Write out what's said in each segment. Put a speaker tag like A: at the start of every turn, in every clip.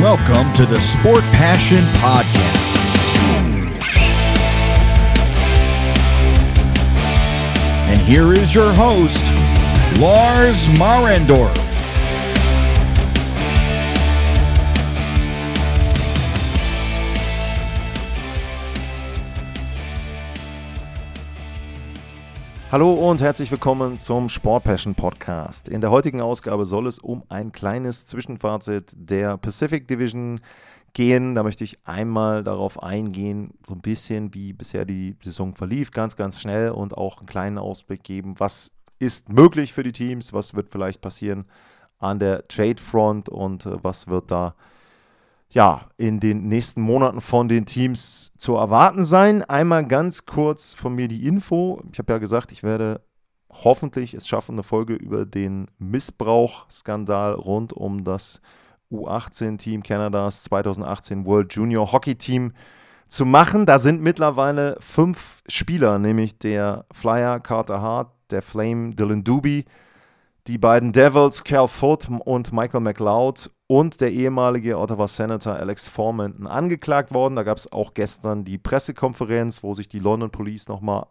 A: Welcome to the Sport Passion Podcast. And here is your host, Lars Marendorf.
B: Hallo und herzlich willkommen zum Sport Passion Podcast. In der heutigen Ausgabe soll es um ein kleines Zwischenfazit der Pacific Division gehen. Da möchte ich einmal darauf eingehen, so ein bisschen wie bisher die Saison verlief, ganz, ganz schnell und auch einen kleinen Ausblick geben, was ist möglich für die Teams, was wird vielleicht passieren an der Trade Front und äh, was wird da ja, in den nächsten Monaten von den Teams zu erwarten sein. Einmal ganz kurz von mir die Info. Ich habe ja gesagt, ich werde hoffentlich es schaffen, eine Folge über den Missbrauchskandal rund um das U18-Team Kanadas 2018 World Junior Hockey Team zu machen. Da sind mittlerweile fünf Spieler, nämlich der Flyer Carter Hart, der Flame Dylan Doobie, die beiden Devils Cal Foot und Michael McLeod und der ehemalige Ottawa Senator Alex Foreman angeklagt worden. Da gab es auch gestern die Pressekonferenz, wo sich die London Police nochmal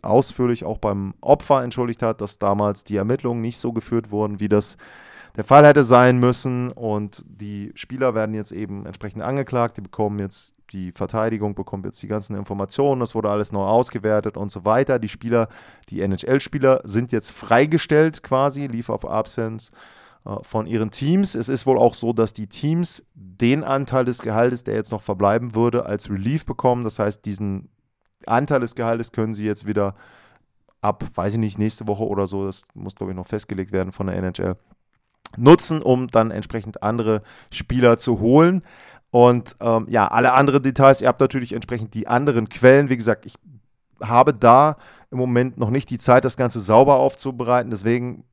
B: ausführlich auch beim Opfer entschuldigt hat, dass damals die Ermittlungen nicht so geführt wurden, wie das der Fall hätte sein müssen. Und die Spieler werden jetzt eben entsprechend angeklagt. Die bekommen jetzt, die Verteidigung bekommt jetzt die ganzen Informationen. Das wurde alles neu ausgewertet und so weiter. Die Spieler, die NHL-Spieler sind jetzt freigestellt quasi, lief auf Absence äh, von ihren Teams. Es ist wohl auch so, dass die Teams den Anteil des Gehaltes, der jetzt noch verbleiben würde, als Relief bekommen. Das heißt, diesen Anteil des Gehaltes können sie jetzt wieder ab, weiß ich nicht, nächste Woche oder so, das muss glaube ich noch festgelegt werden von der NHL, nutzen, um dann entsprechend andere Spieler zu holen. Und ähm, ja, alle anderen Details, ihr habt natürlich entsprechend die anderen Quellen. Wie gesagt, ich habe da im Moment noch nicht die Zeit, das Ganze sauber aufzubereiten. Deswegen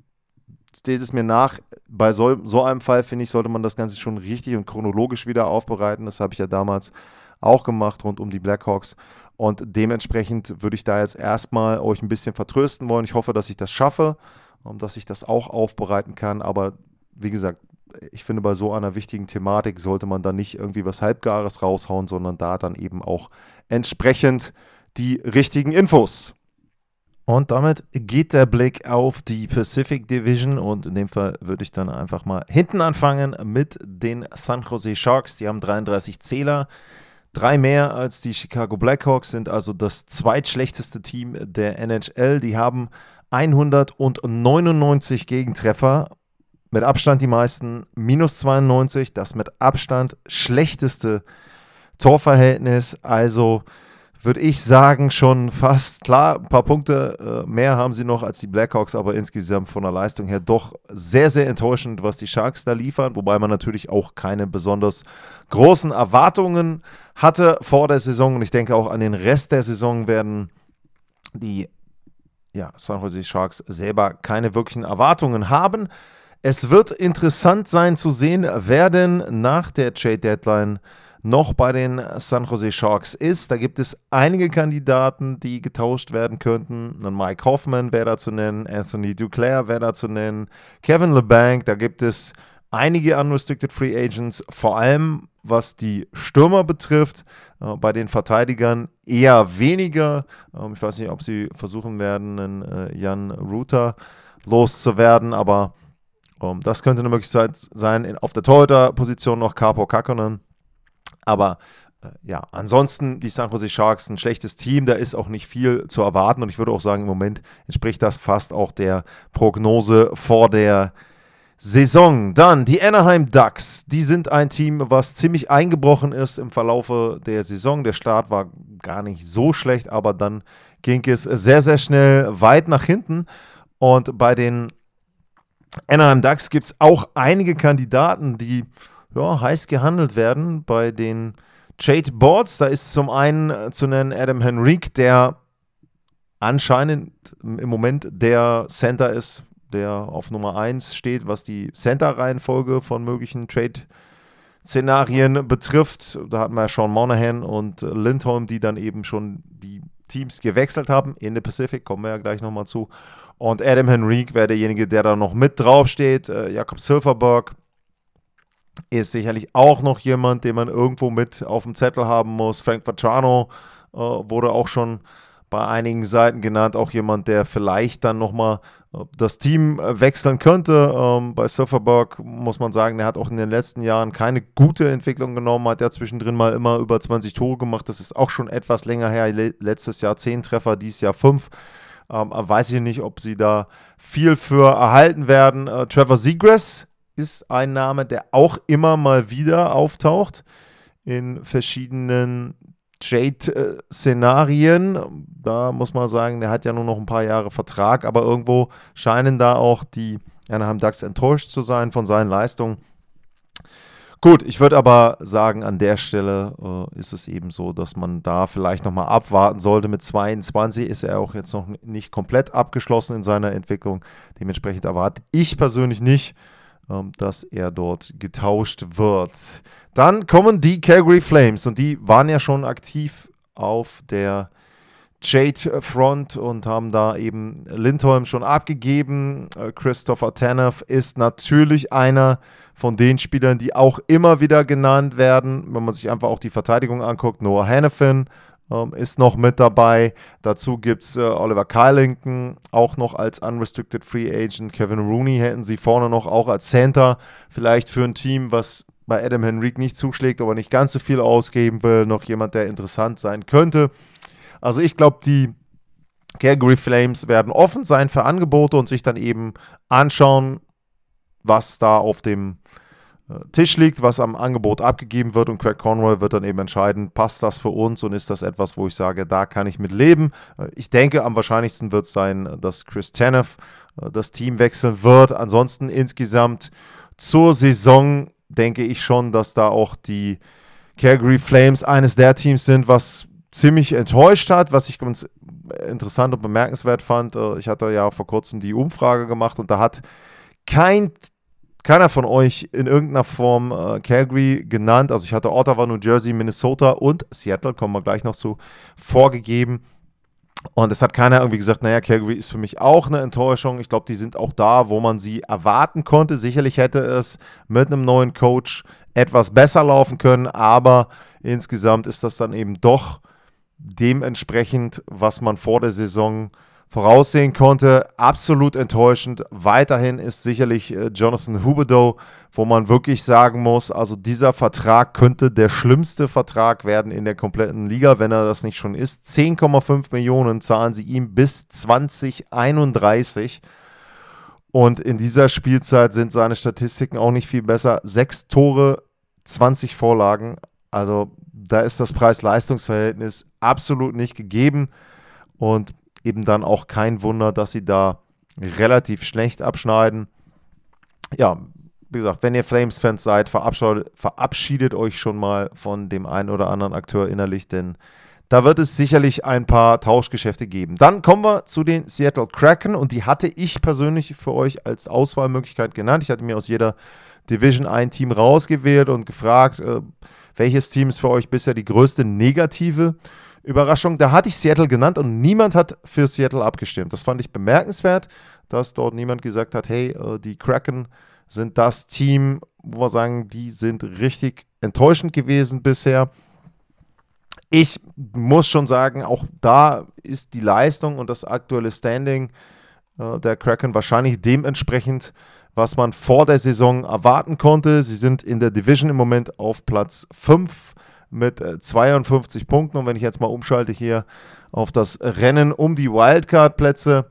B: steht es mir nach, bei so, so einem Fall, finde ich, sollte man das Ganze schon richtig und chronologisch wieder aufbereiten. Das habe ich ja damals auch gemacht rund um die Blackhawks. Und dementsprechend würde ich da jetzt erstmal euch ein bisschen vertrösten wollen. Ich hoffe, dass ich das schaffe und dass ich das auch aufbereiten kann. Aber wie gesagt, ich finde, bei so einer wichtigen Thematik sollte man da nicht irgendwie was Halbgares raushauen, sondern da dann eben auch entsprechend die richtigen Infos. Und damit geht der Blick auf die Pacific Division und in dem Fall würde ich dann einfach mal hinten anfangen mit den San Jose Sharks. Die haben 33 Zähler, drei mehr als die Chicago Blackhawks, sind also das zweitschlechteste Team der NHL. Die haben 199 Gegentreffer, mit Abstand die meisten, minus 92, das mit Abstand schlechteste Torverhältnis. Also würde ich sagen, schon fast klar. Ein paar Punkte äh, mehr haben sie noch als die Blackhawks, aber insgesamt von der Leistung her doch sehr, sehr enttäuschend, was die Sharks da liefern. Wobei man natürlich auch keine besonders großen Erwartungen hatte vor der Saison. Und ich denke auch an den Rest der Saison werden die ja, San Jose Sharks selber keine wirklichen Erwartungen haben. Es wird interessant sein zu sehen, wer denn nach der Trade Deadline noch bei den San Jose Sharks ist. Da gibt es einige Kandidaten, die getauscht werden könnten. Mike Hoffman wäre da zu nennen, Anthony Duclair wäre da zu nennen, Kevin LeBanc, da gibt es einige Unrestricted Free Agents, vor allem was die Stürmer betrifft. Äh, bei den Verteidigern eher weniger. Ähm, ich weiß nicht, ob sie versuchen werden, einen äh, Jan Ruther loszuwerden, aber ähm, das könnte eine Möglichkeit sein. In, auf der Torhüter-Position noch Capo Kakkonen aber äh, ja, ansonsten die San Jose Sharks ein schlechtes Team, da ist auch nicht viel zu erwarten und ich würde auch sagen, im Moment entspricht das fast auch der Prognose vor der Saison. Dann die Anaheim Ducks, die sind ein Team, was ziemlich eingebrochen ist im Verlaufe der Saison. Der Start war gar nicht so schlecht, aber dann ging es sehr, sehr schnell weit nach hinten und bei den Anaheim Ducks gibt es auch einige Kandidaten, die ja, heiß gehandelt werden bei den Trade Boards. Da ist zum einen äh, zu nennen Adam Henrique, der anscheinend im Moment der Center ist, der auf Nummer 1 steht, was die Center-Reihenfolge von möglichen Trade-Szenarien betrifft. Da hatten wir Sean Monahan und Lindholm, die dann eben schon die Teams gewechselt haben. In der Pacific kommen wir ja gleich nochmal zu. Und Adam Henrique wäre derjenige, der da noch mit draufsteht. Äh, Jakob Silverberg ist sicherlich auch noch jemand, den man irgendwo mit auf dem Zettel haben muss. Frank Vatrano äh, wurde auch schon bei einigen Seiten genannt, auch jemand, der vielleicht dann nochmal äh, das Team äh, wechseln könnte. Ähm, bei Surferberg muss man sagen, der hat auch in den letzten Jahren keine gute Entwicklung genommen, hat ja zwischendrin mal immer über 20 Tore gemacht. Das ist auch schon etwas länger her. Letztes Jahr 10 Treffer, dieses Jahr 5. Ähm, weiß ich nicht, ob sie da viel für erhalten werden. Äh, Trevor Seagrass ist ein Name, der auch immer mal wieder auftaucht in verschiedenen Trade-Szenarien. Da muss man sagen, der hat ja nur noch ein paar Jahre Vertrag, aber irgendwo scheinen da auch die Anaheim Ducks enttäuscht zu sein von seinen Leistungen. Gut, ich würde aber sagen, an der Stelle äh, ist es eben so, dass man da vielleicht nochmal abwarten sollte. Mit 22 ist er auch jetzt noch nicht komplett abgeschlossen in seiner Entwicklung. Dementsprechend erwarte ich persönlich nicht, ähm, dass er dort getauscht wird. Dann kommen die Calgary Flames und die waren ja schon aktiv auf der Jade Front und haben da eben Lindholm schon abgegeben. Äh, Christopher Tanev ist natürlich einer von den Spielern, die auch immer wieder genannt werden, wenn man sich einfach auch die Verteidigung anguckt. Noah Hannafin ähm, ist noch mit dabei. Dazu gibt es äh, Oliver Kylington, auch noch als Unrestricted Free Agent. Kevin Rooney hätten sie vorne noch auch als Center. Vielleicht für ein Team, was bei Adam Henrique nicht zuschlägt, aber nicht ganz so viel ausgeben will. Noch jemand, der interessant sein könnte. Also ich glaube, die Calgary Flames werden offen sein für Angebote und sich dann eben anschauen, was da auf dem äh, Tisch liegt, was am Angebot abgegeben wird und Craig Conroy wird dann eben entscheiden, passt das für uns und ist das etwas, wo ich sage, da kann ich mit leben. Äh, ich denke, am wahrscheinlichsten wird es sein, dass Chris Tanev äh, das Team wechseln wird. Ansonsten insgesamt zur Saison denke ich schon, dass da auch die Calgary Flames eines der Teams sind, was ziemlich enttäuscht hat, was ich ganz interessant und bemerkenswert fand. Ich hatte ja vor kurzem die Umfrage gemacht und da hat kein keiner von euch in irgendeiner Form äh, Calgary genannt. Also ich hatte Ottawa, New Jersey, Minnesota und Seattle, kommen wir gleich noch zu, vorgegeben. Und es hat keiner irgendwie gesagt, naja, Calgary ist für mich auch eine Enttäuschung. Ich glaube, die sind auch da, wo man sie erwarten konnte. Sicherlich hätte es mit einem neuen Coach etwas besser laufen können, aber insgesamt ist das dann eben doch dementsprechend, was man vor der Saison voraussehen konnte. Absolut enttäuschend. Weiterhin ist sicherlich äh, Jonathan Huberdeau, wo man wirklich sagen muss, also dieser Vertrag könnte der schlimmste Vertrag werden in der kompletten Liga, wenn er das nicht schon ist. 10,5 Millionen zahlen sie ihm bis 2031. Und in dieser Spielzeit sind seine Statistiken auch nicht viel besser. Sechs Tore, 20 Vorlagen. Also da ist das Preis-Leistungs-Verhältnis absolut nicht gegeben. Und eben dann auch kein Wunder, dass sie da relativ schlecht abschneiden. Ja, wie gesagt, wenn ihr Flames-Fans seid, verabschiedet, verabschiedet euch schon mal von dem einen oder anderen Akteur innerlich, denn da wird es sicherlich ein paar Tauschgeschäfte geben. Dann kommen wir zu den Seattle Kraken und die hatte ich persönlich für euch als Auswahlmöglichkeit genannt. Ich hatte mir aus jeder Division ein Team rausgewählt und gefragt, äh, welches Team ist für euch bisher die größte negative Überraschung, da hatte ich Seattle genannt und niemand hat für Seattle abgestimmt. Das fand ich bemerkenswert, dass dort niemand gesagt hat, hey, äh, die Kraken sind das Team, wo wir sagen, die sind richtig enttäuschend gewesen bisher. Ich muss schon sagen, auch da ist die Leistung und das aktuelle Standing äh, der Kraken wahrscheinlich dementsprechend, was man vor der Saison erwarten konnte. Sie sind in der Division im Moment auf Platz 5 mit 52 äh, Punkten. Und wenn ich jetzt mal umschalte hier auf das Rennen um die Wildcard-Plätze,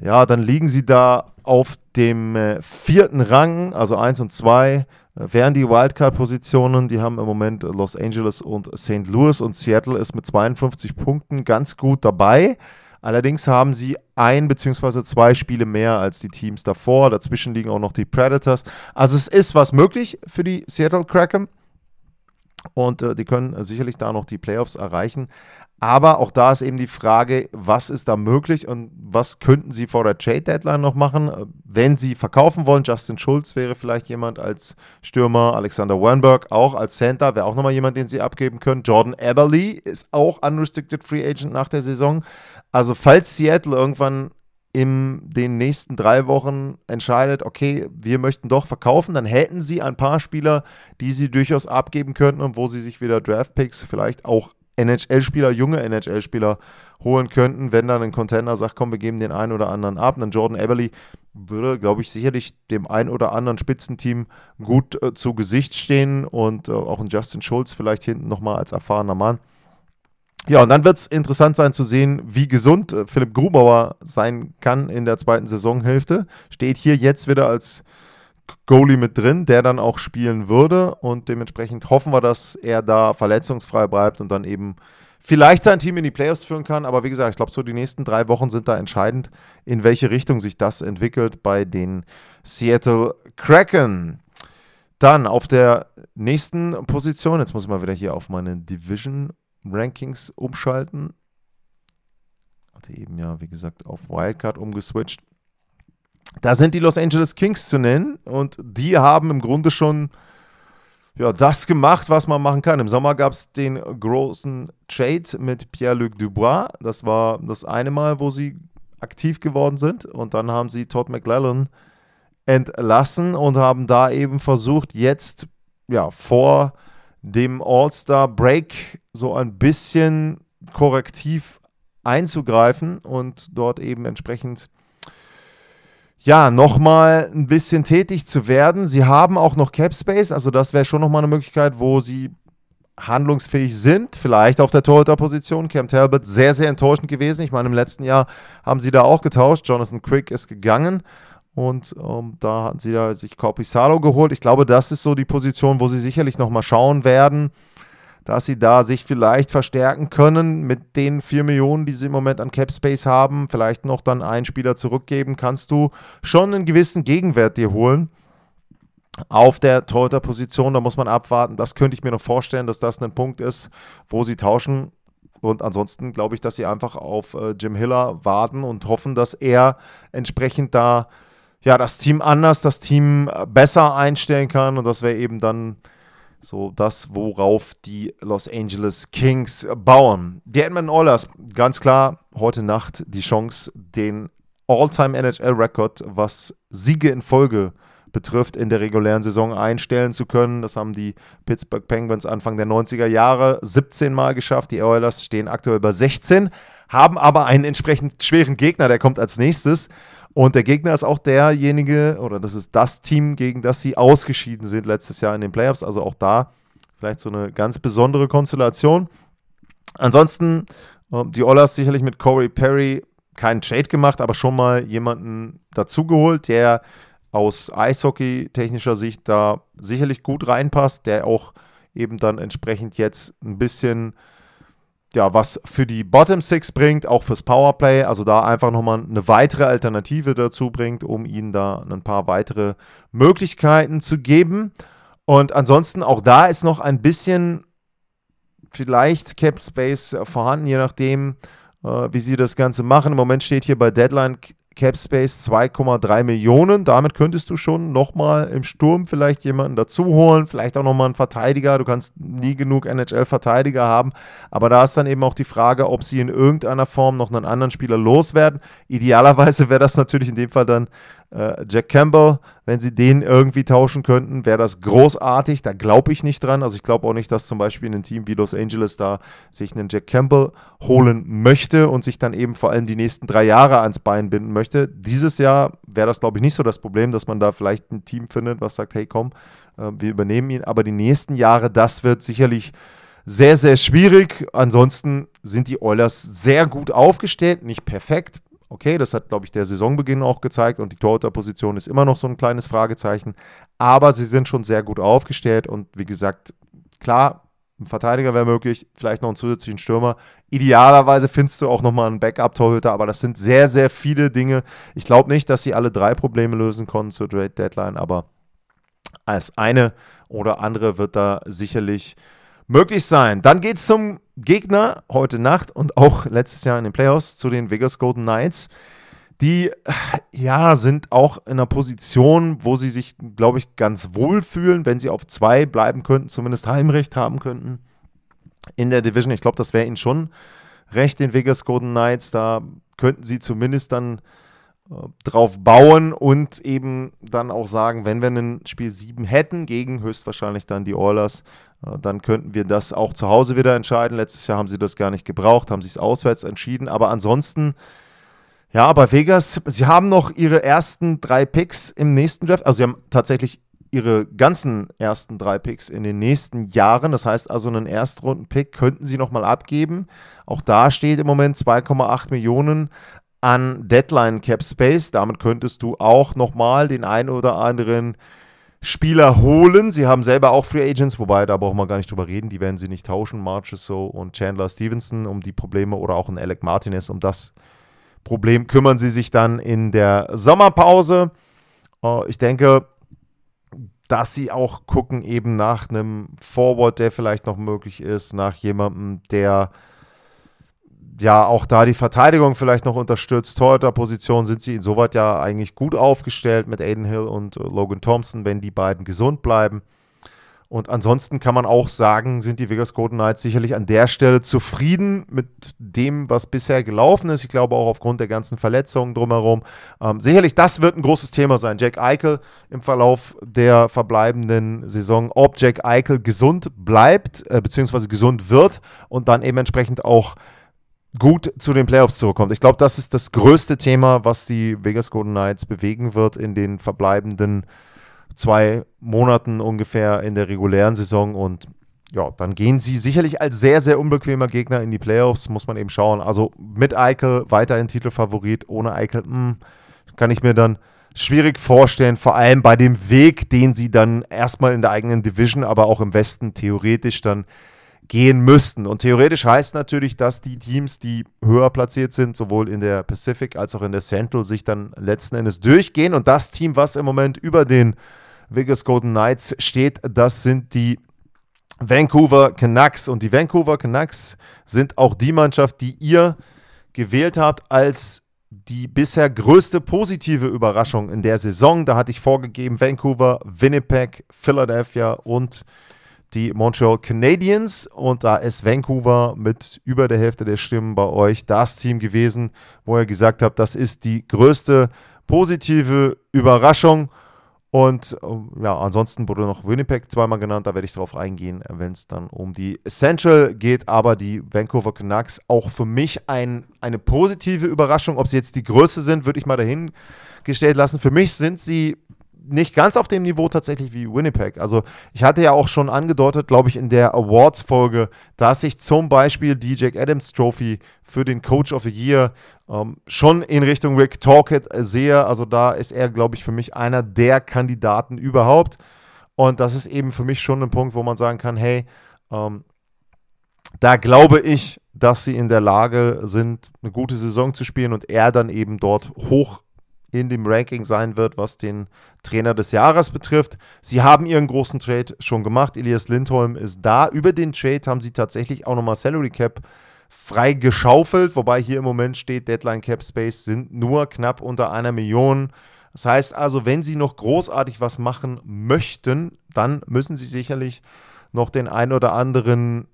B: ja, dann liegen sie da auf dem äh, vierten Rang, also 1 und 2 äh, wären die Wildcard-Positionen. Die haben im Moment Los Angeles und St. Louis und Seattle ist mit 52 Punkten ganz gut dabei. Allerdings haben sie ein bzw. zwei Spiele mehr als die Teams davor. Dazwischen liegen auch noch die Predators. Also es ist was möglich für die Seattle Kraken. Und äh, die können äh, sicherlich da noch die Playoffs erreichen. Aber auch da ist eben die Frage, was ist da möglich und was könnten sie vor der Trade-Deadline noch machen, äh, wenn sie verkaufen wollen. Justin Schulz wäre vielleicht jemand als Stürmer, Alexander Wernberg auch als Center, wäre auch nochmal jemand, den sie abgeben können. Jordan Eberly ist auch unrestricted Free Agent nach der Saison. Also falls Seattle irgendwann in den nächsten drei Wochen entscheidet, okay, wir möchten doch verkaufen, dann hätten sie ein paar Spieler, die sie durchaus abgeben könnten und wo sie sich wieder Draftpicks, vielleicht auch NHL-Spieler, junge NHL-Spieler holen könnten, wenn dann ein Contender sagt, komm, wir geben den einen oder anderen ab. Und dann Jordan Eberly würde, glaube ich, sicherlich dem einen oder anderen Spitzenteam gut äh, zu Gesicht stehen und äh, auch ein Justin Schulz vielleicht hinten nochmal als erfahrener Mann. Ja, und dann wird es interessant sein zu sehen, wie gesund äh, Philipp Grubauer sein kann in der zweiten Saisonhälfte. Steht hier jetzt wieder als Goalie mit drin, der dann auch spielen würde. Und dementsprechend hoffen wir, dass er da verletzungsfrei bleibt und dann eben vielleicht sein Team in die Playoffs führen kann. Aber wie gesagt, ich glaube, so die nächsten drei Wochen sind da entscheidend, in welche Richtung sich das entwickelt bei den Seattle Kraken. Dann auf der nächsten Position, jetzt muss ich mal wieder hier auf meine Division Rankings umschalten. Hatte eben ja, wie gesagt, auf Wildcard umgeswitcht. Da sind die Los Angeles Kings zu nennen und die haben im Grunde schon ja, das gemacht, was man machen kann. Im Sommer gab es den großen Trade mit Pierre-Luc Dubois. Das war das eine Mal, wo sie aktiv geworden sind. Und dann haben sie Todd McLellan entlassen und haben da eben versucht, jetzt ja, vor dem All-Star-Break so ein bisschen korrektiv einzugreifen und dort eben entsprechend ja, nochmal ein bisschen tätig zu werden. Sie haben auch noch Cap Space, also das wäre schon nochmal eine Möglichkeit, wo sie handlungsfähig sind, vielleicht auf der Torhüter-Position. Cam Talbot sehr, sehr enttäuschend gewesen. Ich meine, im letzten Jahr haben sie da auch getauscht. Jonathan Quick ist gegangen und ähm, da hatten sie da sich Corpisalo geholt. Ich glaube, das ist so die Position, wo sie sicherlich nochmal schauen werden dass sie da sich vielleicht verstärken können mit den 4 Millionen, die sie im Moment an Cap Space haben, vielleicht noch dann einen Spieler zurückgeben, kannst du schon einen gewissen Gegenwert dir holen. Auf der Torhüter-Position, da muss man abwarten. Das könnte ich mir noch vorstellen, dass das ein Punkt ist, wo sie tauschen. Und ansonsten glaube ich, dass sie einfach auf äh, Jim Hiller warten und hoffen, dass er entsprechend da ja das Team anders, das Team besser einstellen kann. Und das wäre eben dann so das, worauf die Los Angeles Kings bauen. Die Edmonton Oilers, ganz klar, heute Nacht die Chance, den All-Time NHL-Rekord, was Siege in Folge betrifft, in der regulären Saison einstellen zu können. Das haben die Pittsburgh Penguins Anfang der 90er Jahre 17 Mal geschafft. Die Oilers stehen aktuell bei 16, haben aber einen entsprechend schweren Gegner, der kommt als nächstes. Und der Gegner ist auch derjenige, oder das ist das Team, gegen das sie ausgeschieden sind letztes Jahr in den Playoffs. Also auch da vielleicht so eine ganz besondere Konstellation. Ansonsten, ähm, die Oilers sicherlich mit Corey Perry keinen Trade gemacht, aber schon mal jemanden dazugeholt, der aus Eishockey-technischer Sicht da sicherlich gut reinpasst, der auch eben dann entsprechend jetzt ein bisschen ja, was für die Bottom Six bringt, auch fürs Powerplay. Also da einfach nochmal eine weitere Alternative dazu bringt, um ihnen da ein paar weitere Möglichkeiten zu geben. Und ansonsten auch da ist noch ein bisschen vielleicht Cap Space vorhanden, je nachdem, äh, wie sie das Ganze machen. Im Moment steht hier bei Deadline Cap Space 2,3 Millionen. Damit könntest du schon nochmal im Sturm vielleicht jemanden dazu holen, vielleicht auch nochmal einen Verteidiger. Du kannst nie genug NHL-Verteidiger haben. Aber da ist dann eben auch die Frage, ob sie in irgendeiner Form noch einen anderen Spieler loswerden. Idealerweise wäre das natürlich in dem Fall dann äh, Jack Campbell, wenn sie den irgendwie tauschen könnten, wäre das großartig. Da glaube ich nicht dran. Also ich glaube auch nicht, dass zum Beispiel ein Team wie Los Angeles da sich einen Jack Campbell holen möchte und sich dann eben vor allem die nächsten drei Jahre ans Bein binden möchte. Dieses Jahr wäre das, glaube ich, nicht so das Problem, dass man da vielleicht ein Team findet, was sagt, hey komm, äh, wir übernehmen ihn. Aber die nächsten Jahre, das wird sicherlich sehr, sehr schwierig. Ansonsten sind die Oilers sehr gut aufgestellt, nicht perfekt, Okay, das hat, glaube ich, der Saisonbeginn auch gezeigt und die Torhüterposition ist immer noch so ein kleines Fragezeichen. Aber sie sind schon sehr gut aufgestellt und wie gesagt, klar, ein Verteidiger wäre möglich, vielleicht noch einen zusätzlichen Stürmer. Idealerweise findest du auch nochmal einen Backup-Torhüter, aber das sind sehr, sehr viele Dinge. Ich glaube nicht, dass sie alle drei Probleme lösen konnten zur Deadline, aber als eine oder andere wird da sicherlich möglich sein. Dann geht es zum Gegner heute Nacht und auch letztes Jahr in den Playoffs zu den Vegas Golden Knights. Die ja sind auch in einer Position, wo sie sich, glaube ich, ganz wohl fühlen, wenn sie auf zwei bleiben könnten, zumindest Heimrecht haben könnten in der Division. Ich glaube, das wäre ihnen schon recht, den Vegas Golden Knights. Da könnten sie zumindest dann drauf bauen und eben dann auch sagen, wenn wir ein Spiel 7 hätten gegen höchstwahrscheinlich dann die Oilers, äh, dann könnten wir das auch zu Hause wieder entscheiden. Letztes Jahr haben sie das gar nicht gebraucht, haben sie es auswärts entschieden. Aber ansonsten, ja, bei Vegas, sie haben noch ihre ersten drei Picks im nächsten Draft. Also sie haben tatsächlich ihre ganzen ersten drei Picks in den nächsten Jahren. Das heißt also, einen Erstrunden-Pick könnten sie nochmal abgeben. Auch da steht im Moment 2,8 Millionen an Deadline Cap Space. Damit könntest du auch nochmal den einen oder anderen Spieler holen. Sie haben selber auch Free Agents, wobei da brauchen wir gar nicht drüber reden. Die werden sie nicht tauschen. Marchesso und Chandler Stevenson um die Probleme oder auch ein Alec Martinez um das Problem kümmern sie sich dann in der Sommerpause. Äh, ich denke, dass sie auch gucken eben nach einem Forward, der vielleicht noch möglich ist, nach jemandem, der ja auch da die Verteidigung vielleicht noch unterstützt. Torhüter-Position sind sie insoweit ja eigentlich gut aufgestellt mit Aiden Hill und äh, Logan Thompson, wenn die beiden gesund bleiben. Und ansonsten kann man auch sagen, sind die Vegas Golden Knights sicherlich an der Stelle zufrieden mit dem, was bisher gelaufen ist. Ich glaube auch aufgrund der ganzen Verletzungen drumherum. Ähm, sicherlich, das wird ein großes Thema sein. Jack Eichel im Verlauf der verbleibenden Saison, ob Jack Eichel gesund bleibt, äh, beziehungsweise gesund wird und dann eben entsprechend auch gut zu den Playoffs zurückkommt. Ich glaube, das ist das größte Thema, was die Vegas Golden Knights bewegen wird in den verbleibenden zwei Monaten ungefähr in der regulären Saison. Und ja, dann gehen sie sicherlich als sehr, sehr unbequemer Gegner in die Playoffs, muss man eben schauen. Also mit Eichel weiterhin Titelfavorit, ohne Eichel, mh, hm, kann ich mir dann schwierig vorstellen, vor allem bei dem Weg, den sie dann erstmal in der eigenen Division, aber auch im Westen theoretisch dann gehen müssten. Und theoretisch heißt natürlich, dass die Teams, die höher platziert sind, sowohl in der Pacific als auch in der Central, sich dann letzten Endes durchgehen. Und das Team, was im Moment über den Vegas Golden Knights steht, das sind die Vancouver Canucks. Und die Vancouver Canucks sind auch die Mannschaft, die ihr gewählt habt als die bisher größte positive Überraschung in der Saison. Da hatte ich vorgegeben Vancouver, Winnipeg, Philadelphia und die Montreal Canadiens und da ist Vancouver mit über der Hälfte der Stimmen bei euch das Team gewesen, wo ihr gesagt habt, das ist die größte positive Überraschung. Und ja, ansonsten wurde noch Winnipeg zweimal genannt, da werde ich darauf eingehen, wenn es dann um die Central geht. Aber die Vancouver Canucks auch für mich ein, eine positive Überraschung. Ob sie jetzt die Größe sind, würde ich mal dahingestellt lassen. Für mich sind sie nicht ganz auf dem Niveau tatsächlich wie Winnipeg. Also ich hatte ja auch schon angedeutet, glaube ich, in der Awards-Folge, dass ich zum Beispiel die Jack Adams Trophy für den Coach of the Year ähm, schon in Richtung Rick Talkett sehe. Also da ist er, glaube ich, für mich einer der Kandidaten überhaupt. Und das ist eben für mich schon ein Punkt, wo man sagen kann, hey, ähm, da glaube ich, dass sie in der Lage sind, eine gute Saison zu spielen und er dann eben dort hoch in dem Ranking sein wird, was den Trainer des Jahres betrifft. Sie haben ihren großen Trade schon gemacht. Elias Lindholm ist da. Über den Trade haben sie tatsächlich auch nochmal Salary Cap frei geschaufelt, wobei hier im Moment steht, Deadline Cap Space sind nur knapp unter einer Million. Das heißt also, wenn sie noch großartig was machen möchten, dann müssen sie sicherlich noch den ein oder anderen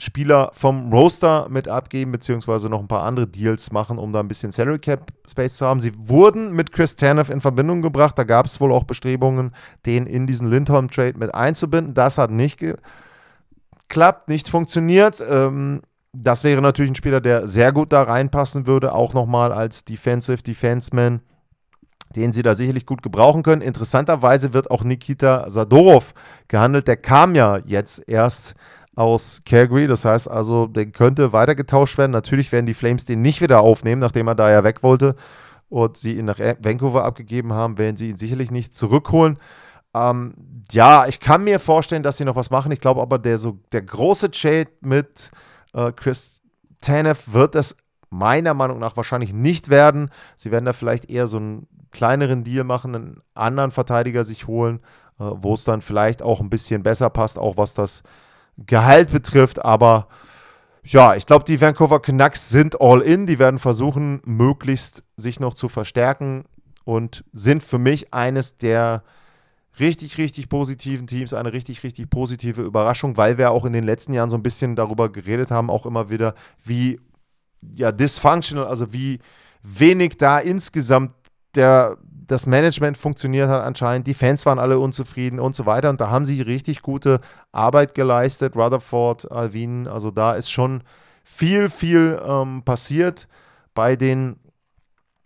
B: Spieler vom Roster mit abgeben, beziehungsweise noch ein paar andere Deals machen, um da ein bisschen Salary Cap Space zu haben. Sie wurden mit Chris Tanev in Verbindung gebracht. Da gab es wohl auch Bestrebungen, den in diesen Lindholm Trade mit einzubinden. Das hat nicht geklappt, nicht funktioniert. Ähm, das wäre natürlich ein Spieler, der sehr gut da reinpassen würde, auch nochmal als Defensive Defenseman den sie da sicherlich gut gebrauchen können. Interessanterweise wird auch Nikita Sadorov gehandelt. Der kam ja jetzt erst aus Calgary. Das heißt also, der könnte weitergetauscht werden. Natürlich werden die Flames den nicht wieder aufnehmen, nachdem er da ja weg wollte und sie ihn nach Vancouver abgegeben haben, werden sie ihn sicherlich nicht zurückholen. Ähm, ja, ich kann mir vorstellen, dass sie noch was machen. Ich glaube aber, der, so, der große Trade mit äh, Chris Tanev wird es meiner Meinung nach wahrscheinlich nicht werden. Sie werden da vielleicht eher so einen kleineren Deal machen, einen anderen Verteidiger sich holen, äh, wo es dann vielleicht auch ein bisschen besser passt, auch was das Gehalt betrifft. Aber ja, ich glaube, die Vancouver Canucks sind all in. Die werden versuchen, möglichst sich noch zu verstärken und sind für mich eines der richtig, richtig positiven Teams, eine richtig, richtig positive Überraschung, weil wir auch in den letzten Jahren so ein bisschen darüber geredet haben, auch immer wieder, wie ja, dysfunctional, also wie wenig da insgesamt der, das Management funktioniert hat anscheinend, die Fans waren alle unzufrieden und so weiter. Und da haben sie richtig gute Arbeit geleistet. Rutherford, Alvin, also da ist schon viel, viel ähm, passiert bei den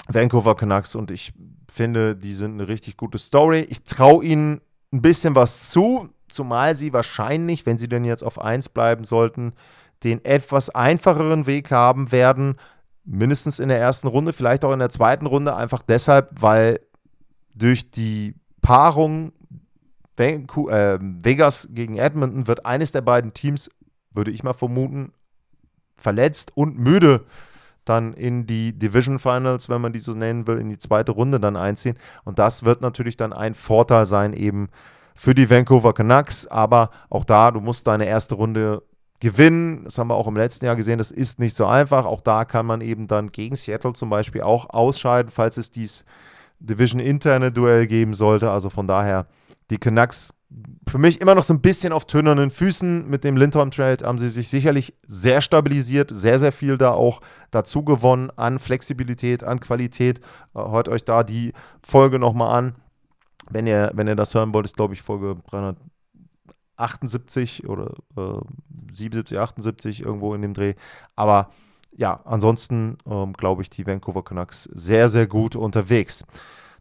B: Vancouver Canucks und ich finde, die sind eine richtig gute Story. Ich traue ihnen ein bisschen was zu, zumal sie wahrscheinlich, wenn sie denn jetzt auf 1 bleiben sollten, den etwas einfacheren Weg haben werden, mindestens in der ersten Runde, vielleicht auch in der zweiten Runde, einfach deshalb, weil durch die Paarung äh, Vegas gegen Edmonton wird eines der beiden Teams, würde ich mal vermuten, verletzt und müde dann in die Division Finals, wenn man die so nennen will, in die zweite Runde dann einziehen. Und das wird natürlich dann ein Vorteil sein, eben für die Vancouver Canucks. Aber auch da, du musst deine erste Runde gewinnen. Das haben wir auch im letzten Jahr gesehen. Das ist nicht so einfach. Auch da kann man eben dann gegen Seattle zum Beispiel auch ausscheiden, falls es dies Division-interne Duell geben sollte. Also von daher, die Canucks für mich immer noch so ein bisschen auf tönernen Füßen. Mit dem Lindholm-Trade haben sie sich sicherlich sehr stabilisiert, sehr, sehr viel da auch dazu gewonnen an Flexibilität, an Qualität. Äh, hört euch da die Folge nochmal an. Wenn ihr, wenn ihr das hören wollt, ist glaube ich Folge 378 oder äh, 77, 78 irgendwo in dem Dreh. Aber ja, ansonsten ähm, glaube ich, die Vancouver Canucks sehr, sehr gut unterwegs.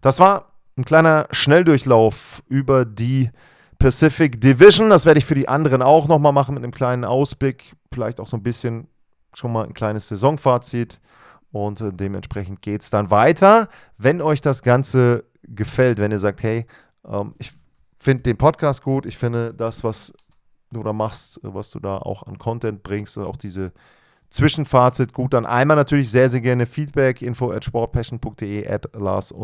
B: Das war ein kleiner Schnelldurchlauf über die Pacific Division. Das werde ich für die anderen auch nochmal machen mit einem kleinen Ausblick. Vielleicht auch so ein bisschen schon mal ein kleines Saisonfazit. Und äh, dementsprechend geht es dann weiter. Wenn euch das Ganze gefällt, wenn ihr sagt, hey, ähm, ich finde den Podcast gut, ich finde das, was du da machst, was du da auch an Content bringst und auch diese Zwischenfazit gut, dann einmal natürlich sehr, sehr gerne Feedback, info at sportpassion.de at Lars-Ma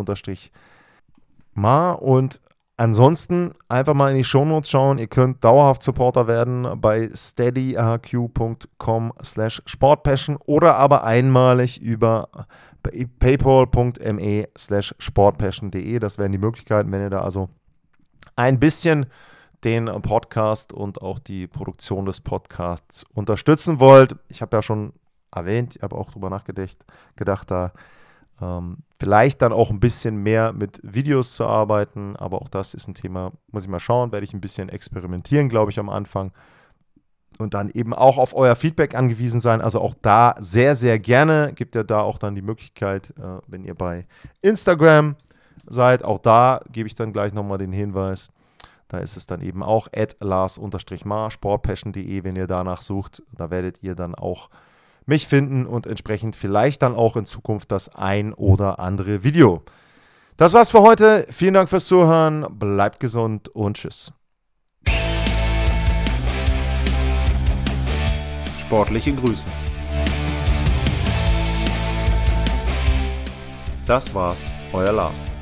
B: und Ansonsten einfach mal in die Shownotes schauen. Ihr könnt dauerhaft Supporter werden bei steadyhq.com slash sportpassion oder aber einmalig über paypal.me slash sportpassion.de. Das wären die Möglichkeiten, wenn ihr da also ein bisschen den Podcast und auch die Produktion des Podcasts unterstützen wollt. Ich habe ja schon erwähnt, ich habe auch darüber nachgedacht, gedacht, da ähm, vielleicht dann auch ein bisschen mehr mit Videos zu arbeiten, aber auch das ist ein Thema, muss ich mal schauen, werde ich ein bisschen experimentieren, glaube ich, am Anfang. Und dann eben auch auf euer Feedback angewiesen sein. Also auch da sehr, sehr gerne. Gibt ja da auch dann die Möglichkeit, äh, wenn ihr bei Instagram seid, auch da gebe ich dann gleich nochmal den Hinweis. Da ist es dann eben auch at lars-mar, sportpassion.de, wenn ihr danach sucht. Da werdet ihr dann auch mich finden und entsprechend vielleicht dann auch in Zukunft das ein oder andere Video. Das war's für heute. Vielen Dank fürs Zuhören. Bleibt gesund und tschüss.
A: Sportliche Grüße. Das war's, euer Lars.